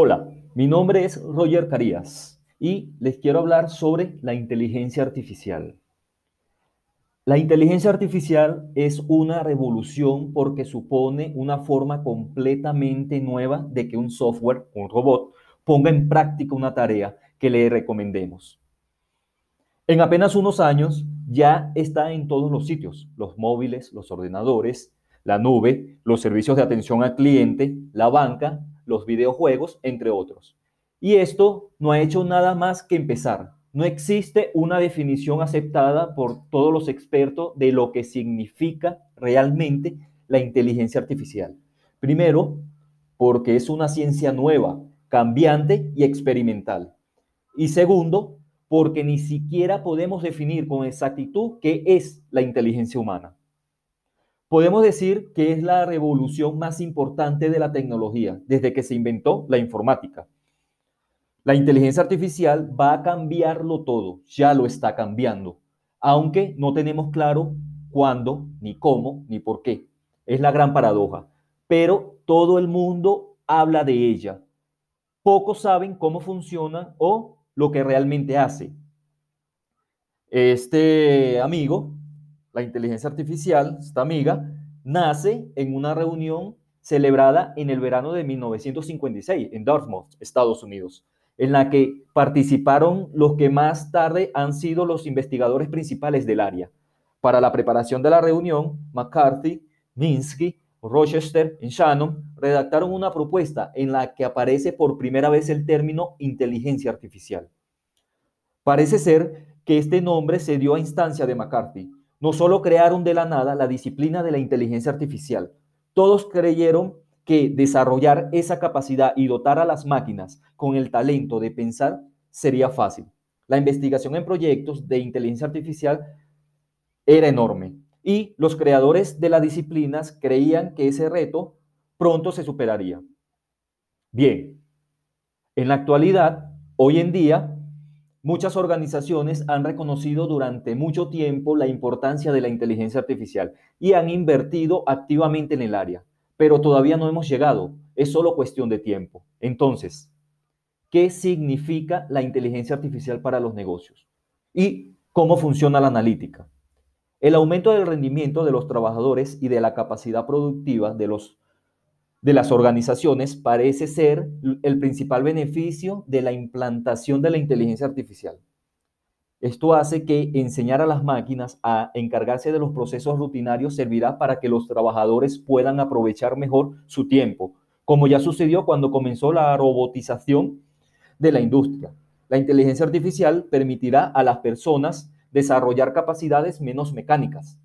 Hola, mi nombre es Roger Carías y les quiero hablar sobre la inteligencia artificial. La inteligencia artificial es una revolución porque supone una forma completamente nueva de que un software, un robot, ponga en práctica una tarea que le recomendemos. En apenas unos años ya está en todos los sitios, los móviles, los ordenadores, la nube, los servicios de atención al cliente, la banca, los videojuegos, entre otros. Y esto no ha hecho nada más que empezar. No existe una definición aceptada por todos los expertos de lo que significa realmente la inteligencia artificial. Primero, porque es una ciencia nueva, cambiante y experimental. Y segundo, porque ni siquiera podemos definir con exactitud qué es la inteligencia humana. Podemos decir que es la revolución más importante de la tecnología desde que se inventó la informática. La inteligencia artificial va a cambiarlo todo, ya lo está cambiando, aunque no tenemos claro cuándo, ni cómo, ni por qué. Es la gran paradoja. Pero todo el mundo habla de ella. Pocos saben cómo funciona o lo que realmente hace. Este amigo la inteligencia artificial, esta amiga, nace en una reunión celebrada en el verano de 1956 en Dartmouth, Estados Unidos, en la que participaron los que más tarde han sido los investigadores principales del área. Para la preparación de la reunión, McCarthy, Minsky, Rochester y Shannon redactaron una propuesta en la que aparece por primera vez el término inteligencia artificial. Parece ser que este nombre se dio a instancia de McCarthy, no solo crearon de la nada la disciplina de la inteligencia artificial, todos creyeron que desarrollar esa capacidad y dotar a las máquinas con el talento de pensar sería fácil. La investigación en proyectos de inteligencia artificial era enorme y los creadores de las disciplinas creían que ese reto pronto se superaría. Bien, en la actualidad, hoy en día, Muchas organizaciones han reconocido durante mucho tiempo la importancia de la inteligencia artificial y han invertido activamente en el área, pero todavía no hemos llegado, es solo cuestión de tiempo. Entonces, ¿qué significa la inteligencia artificial para los negocios? ¿Y cómo funciona la analítica? El aumento del rendimiento de los trabajadores y de la capacidad productiva de los de las organizaciones parece ser el principal beneficio de la implantación de la inteligencia artificial. Esto hace que enseñar a las máquinas a encargarse de los procesos rutinarios servirá para que los trabajadores puedan aprovechar mejor su tiempo, como ya sucedió cuando comenzó la robotización de la industria. La inteligencia artificial permitirá a las personas desarrollar capacidades menos mecánicas.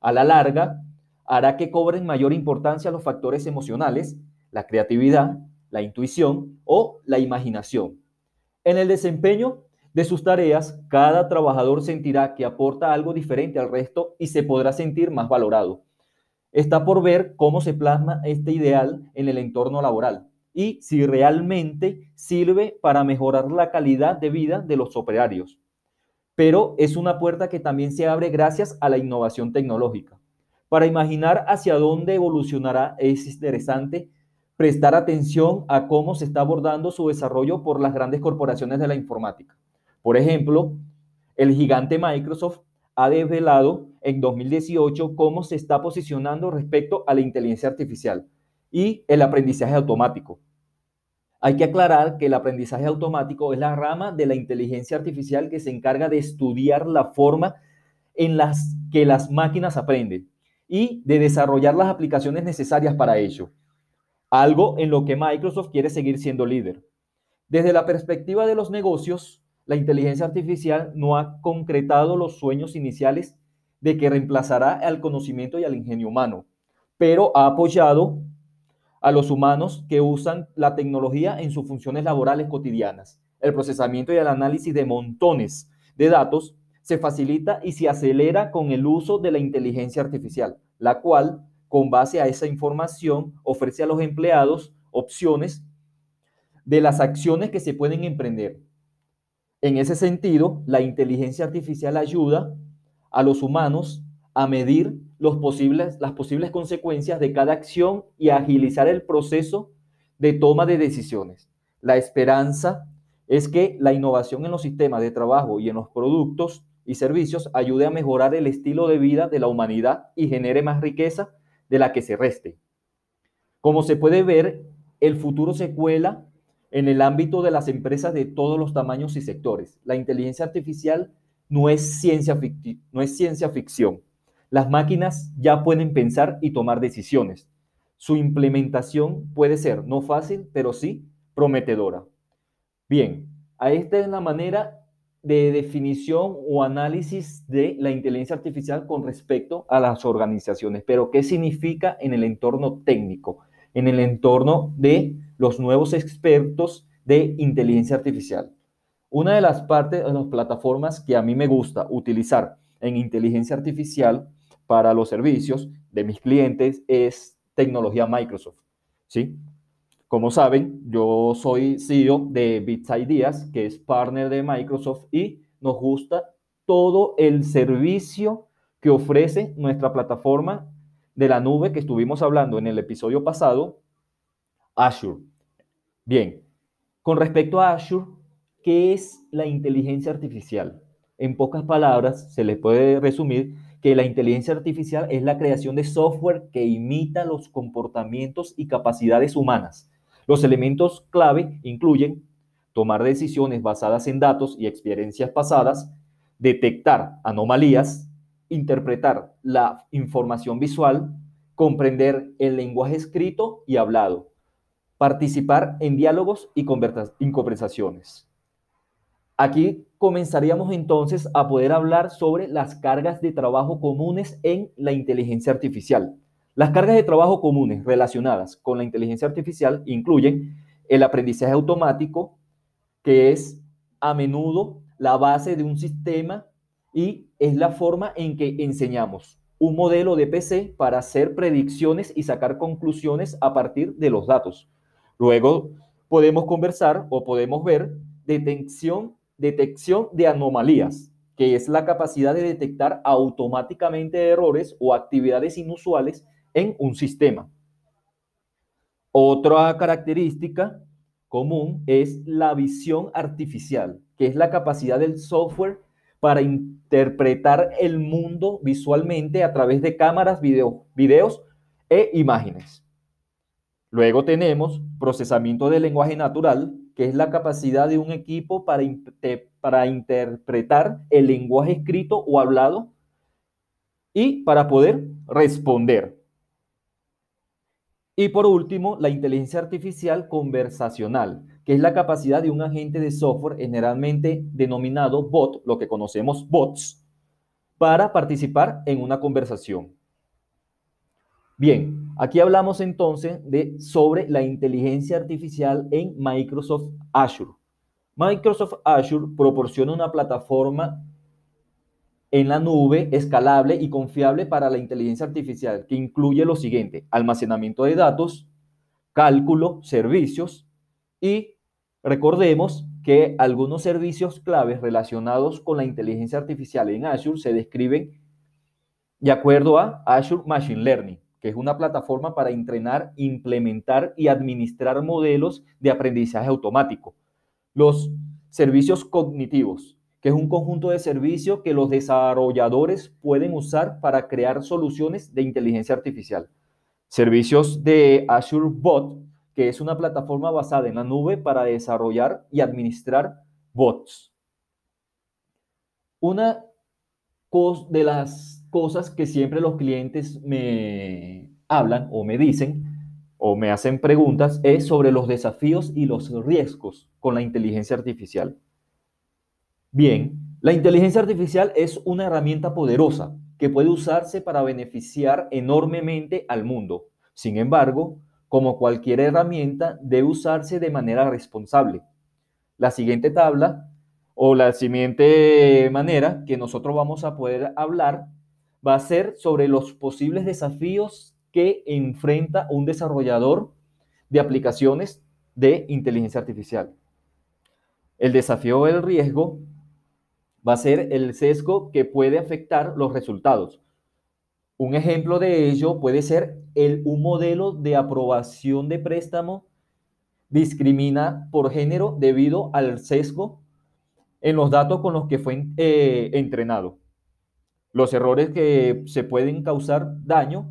A la larga, hará que cobren mayor importancia los factores emocionales, la creatividad, la intuición o la imaginación. En el desempeño de sus tareas, cada trabajador sentirá que aporta algo diferente al resto y se podrá sentir más valorado. Está por ver cómo se plasma este ideal en el entorno laboral y si realmente sirve para mejorar la calidad de vida de los operarios. Pero es una puerta que también se abre gracias a la innovación tecnológica. Para imaginar hacia dónde evolucionará es interesante prestar atención a cómo se está abordando su desarrollo por las grandes corporaciones de la informática. Por ejemplo, el gigante Microsoft ha desvelado en 2018 cómo se está posicionando respecto a la inteligencia artificial y el aprendizaje automático. Hay que aclarar que el aprendizaje automático es la rama de la inteligencia artificial que se encarga de estudiar la forma en las que las máquinas aprenden y de desarrollar las aplicaciones necesarias para ello, algo en lo que Microsoft quiere seguir siendo líder. Desde la perspectiva de los negocios, la inteligencia artificial no ha concretado los sueños iniciales de que reemplazará al conocimiento y al ingenio humano, pero ha apoyado a los humanos que usan la tecnología en sus funciones laborales cotidianas. El procesamiento y el análisis de montones de datos se facilita y se acelera con el uso de la inteligencia artificial, la cual, con base a esa información, ofrece a los empleados opciones de las acciones que se pueden emprender. En ese sentido, la inteligencia artificial ayuda a los humanos a medir los posibles, las posibles consecuencias de cada acción y agilizar el proceso de toma de decisiones. La esperanza es que la innovación en los sistemas de trabajo y en los productos y servicios ayude a mejorar el estilo de vida de la humanidad y genere más riqueza de la que se reste. Como se puede ver, el futuro se cuela en el ámbito de las empresas de todos los tamaños y sectores. La inteligencia artificial no es ciencia, no es ciencia ficción. Las máquinas ya pueden pensar y tomar decisiones. Su implementación puede ser no fácil, pero sí prometedora. Bien, a esta es la manera de definición o análisis de la inteligencia artificial con respecto a las organizaciones. Pero, ¿qué significa en el entorno técnico? En el entorno de los nuevos expertos de inteligencia artificial. Una de las partes de las plataformas que a mí me gusta utilizar en inteligencia artificial para los servicios de mis clientes es tecnología Microsoft. ¿sí? Como saben, yo soy CEO de Bits Ideas, que es partner de Microsoft, y nos gusta todo el servicio que ofrece nuestra plataforma de la nube que estuvimos hablando en el episodio pasado, Azure. Bien, con respecto a Azure, ¿qué es la inteligencia artificial? En pocas palabras, se le puede resumir que la inteligencia artificial es la creación de software que imita los comportamientos y capacidades humanas. Los elementos clave incluyen tomar decisiones basadas en datos y experiencias pasadas, detectar anomalías, interpretar la información visual, comprender el lenguaje escrito y hablado, participar en diálogos y conversaciones. Aquí comenzaríamos entonces a poder hablar sobre las cargas de trabajo comunes en la inteligencia artificial. Las cargas de trabajo comunes relacionadas con la inteligencia artificial incluyen el aprendizaje automático, que es a menudo la base de un sistema y es la forma en que enseñamos un modelo de PC para hacer predicciones y sacar conclusiones a partir de los datos. Luego podemos conversar o podemos ver detección, detección de anomalías, que es la capacidad de detectar automáticamente errores o actividades inusuales en un sistema. Otra característica común es la visión artificial, que es la capacidad del software para interpretar el mundo visualmente a través de cámaras, video, videos e imágenes. Luego tenemos procesamiento del lenguaje natural, que es la capacidad de un equipo para, para interpretar el lenguaje escrito o hablado y para poder responder. Y por último, la inteligencia artificial conversacional, que es la capacidad de un agente de software generalmente denominado bot, lo que conocemos bots, para participar en una conversación. Bien, aquí hablamos entonces de sobre la inteligencia artificial en Microsoft Azure. Microsoft Azure proporciona una plataforma en la nube escalable y confiable para la inteligencia artificial que incluye lo siguiente, almacenamiento de datos, cálculo, servicios y recordemos que algunos servicios claves relacionados con la inteligencia artificial en Azure se describen de acuerdo a Azure Machine Learning que es una plataforma para entrenar, implementar y administrar modelos de aprendizaje automático. Los servicios cognitivos, que es un conjunto de servicios que los desarrolladores pueden usar para crear soluciones de inteligencia artificial. Servicios de Azure Bot, que es una plataforma basada en la nube para desarrollar y administrar bots. Una de las cosas que siempre los clientes me hablan o me dicen o me hacen preguntas es sobre los desafíos y los riesgos con la inteligencia artificial. Bien, la inteligencia artificial es una herramienta poderosa que puede usarse para beneficiar enormemente al mundo. Sin embargo, como cualquier herramienta, debe usarse de manera responsable. La siguiente tabla o la siguiente manera que nosotros vamos a poder hablar va a ser sobre los posibles desafíos que enfrenta un desarrollador de aplicaciones de inteligencia artificial. El desafío o el riesgo va a ser el sesgo que puede afectar los resultados. Un ejemplo de ello puede ser el, un modelo de aprobación de préstamo discrimina por género debido al sesgo en los datos con los que fue eh, entrenado. Los errores que se pueden causar daño,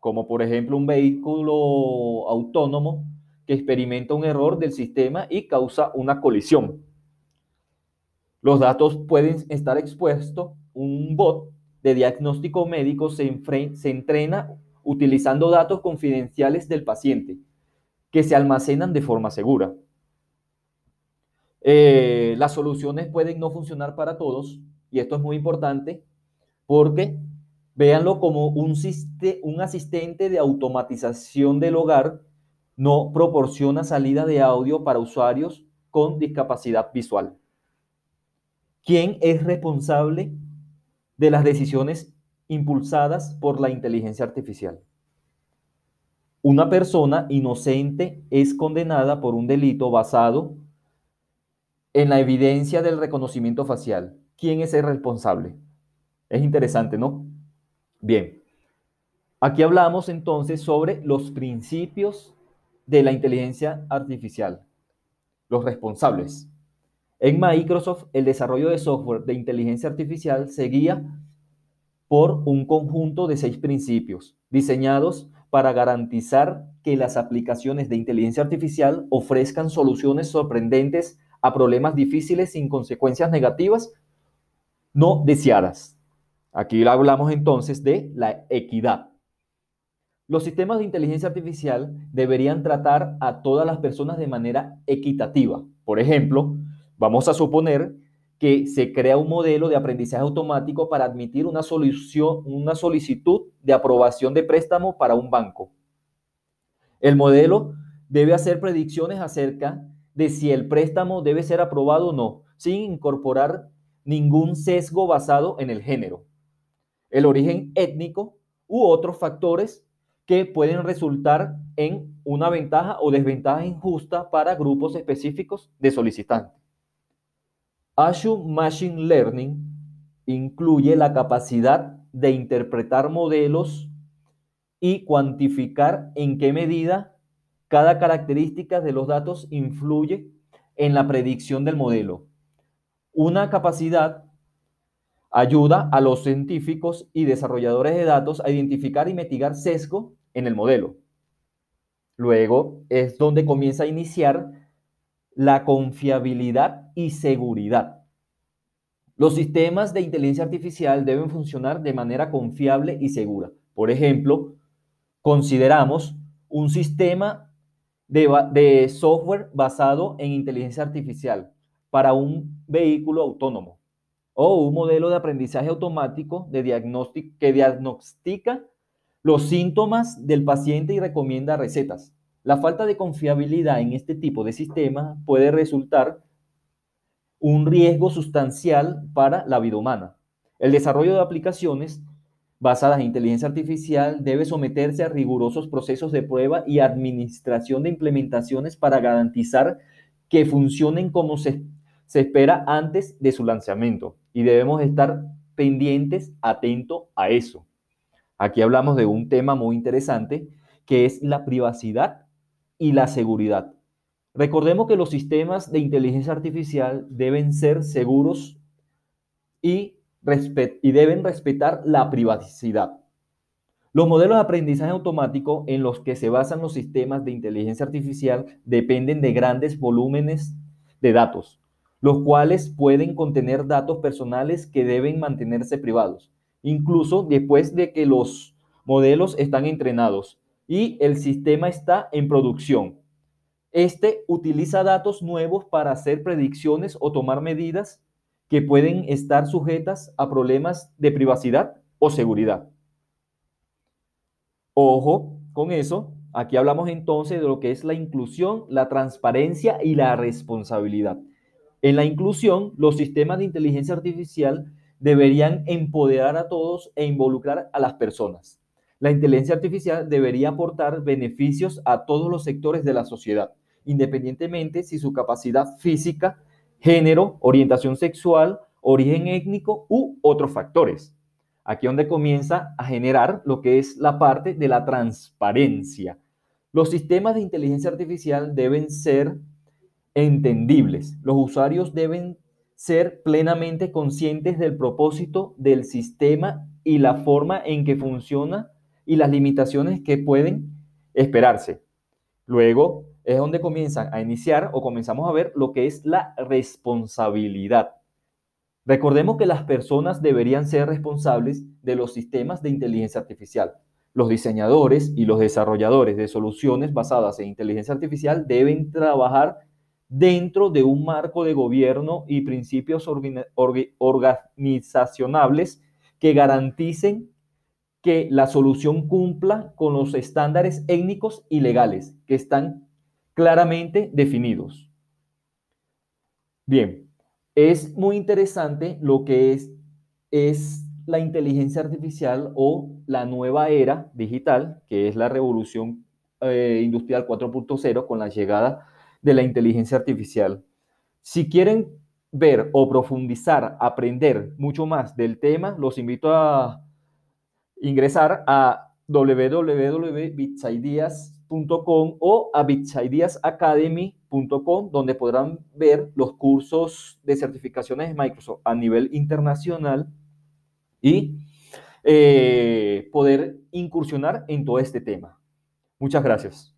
como por ejemplo un vehículo autónomo que experimenta un error del sistema y causa una colisión. Los datos pueden estar expuestos. Un bot de diagnóstico médico se, se entrena utilizando datos confidenciales del paciente que se almacenan de forma segura. Eh, las soluciones pueden no funcionar para todos y esto es muy importante porque véanlo como un, un asistente de automatización del hogar no proporciona salida de audio para usuarios con discapacidad visual. ¿Quién es responsable de las decisiones impulsadas por la inteligencia artificial? Una persona inocente es condenada por un delito basado en la evidencia del reconocimiento facial. ¿Quién es el responsable? Es interesante, ¿no? Bien. Aquí hablamos entonces sobre los principios de la inteligencia artificial, los responsables. En Microsoft, el desarrollo de software de inteligencia artificial se guía por un conjunto de seis principios diseñados para garantizar que las aplicaciones de inteligencia artificial ofrezcan soluciones sorprendentes a problemas difíciles sin consecuencias negativas no deseadas. Aquí hablamos entonces de la equidad. Los sistemas de inteligencia artificial deberían tratar a todas las personas de manera equitativa. Por ejemplo, vamos a suponer que se crea un modelo de aprendizaje automático para admitir una, solicitud de aprobación de préstamo para un banco. El modelo debe hacer predicciones acerca de si el préstamo debe ser aprobado o no, sin incorporar ningún sesgo basado en el género, el origen étnico u otros factores que pueden resultar en una ventaja o desventaja injusta para grupos específicos de solicitantes. Azure Machine Learning incluye la capacidad de interpretar modelos y cuantificar en qué medida cada característica de los datos influye en la predicción del modelo. Una capacidad ayuda a los científicos y desarrolladores de datos a identificar y mitigar sesgo en el modelo. Luego es donde comienza a iniciar la confiabilidad y seguridad. Los sistemas de inteligencia artificial deben funcionar de manera confiable y segura. Por ejemplo, consideramos un sistema de, software basado en inteligencia artificial para un vehículo autónomo o un modelo de aprendizaje automático de diagnóstico que diagnostica los síntomas del paciente y recomienda recetas. La falta de confiabilidad en este tipo de sistema puede resultar un riesgo sustancial para la vida humana. El desarrollo de aplicaciones basadas en inteligencia artificial debe someterse a rigurosos procesos de prueba y administración de implementaciones para garantizar que funcionen como se, se espera antes de su lanzamiento. Y debemos estar pendientes, atentos a eso. Aquí hablamos de un tema muy interesante que es la privacidad y la seguridad. Recordemos que los sistemas de inteligencia artificial deben ser seguros y, y deben respetar la privacidad. Los modelos de aprendizaje automático en los que se basan los sistemas de inteligencia artificial dependen de grandes volúmenes de datos, los cuales pueden contener datos personales que deben mantenerse privados, incluso después de que los modelos están entrenados y el sistema está en producción. Este utiliza datos nuevos para hacer predicciones o tomar medidas que pueden estar sujetas a problemas de privacidad o seguridad. Ojo con eso, aquí hablamos entonces de lo que es la inclusión, la transparencia y la responsabilidad. En la inclusión, los sistemas de inteligencia artificial deberían empoderar a todos e involucrar a las personas la inteligencia artificial debería aportar beneficios a todos los sectores de la sociedad, independientemente si su capacidad física, género, orientación sexual, origen étnico u otros factores. Aquí donde comienza a generar lo que es la parte de la transparencia. Los sistemas de inteligencia artificial deben ser entendibles. Los usuarios deben ser plenamente conscientes del propósito del sistema y la forma en que funciona y las limitaciones que pueden esperarse. Luego es donde comienzan a iniciar o comenzamos a ver lo que es la responsabilidad. Recordemos que las personas deberían ser responsables de los sistemas de inteligencia artificial. Los diseñadores y los desarrolladores de soluciones basadas en inteligencia artificial deben trabajar dentro de un marco de gobierno y principios organizacionales que garanticen que la solución cumpla con los estándares étnicos y legales que están claramente definidos. Bien, es muy interesante lo que es, es la inteligencia artificial o la nueva era digital, que es la revolución eh, industrial 4.0 con la llegada de la inteligencia artificial. Si quieren ver o profundizar, aprender mucho más del tema, los invito a ingresar a www.bitsideas.com o a bitsideasacademy.com, donde podrán ver los cursos de certificaciones de Microsoft a nivel internacional y eh, poder incursionar en todo este tema. Muchas gracias.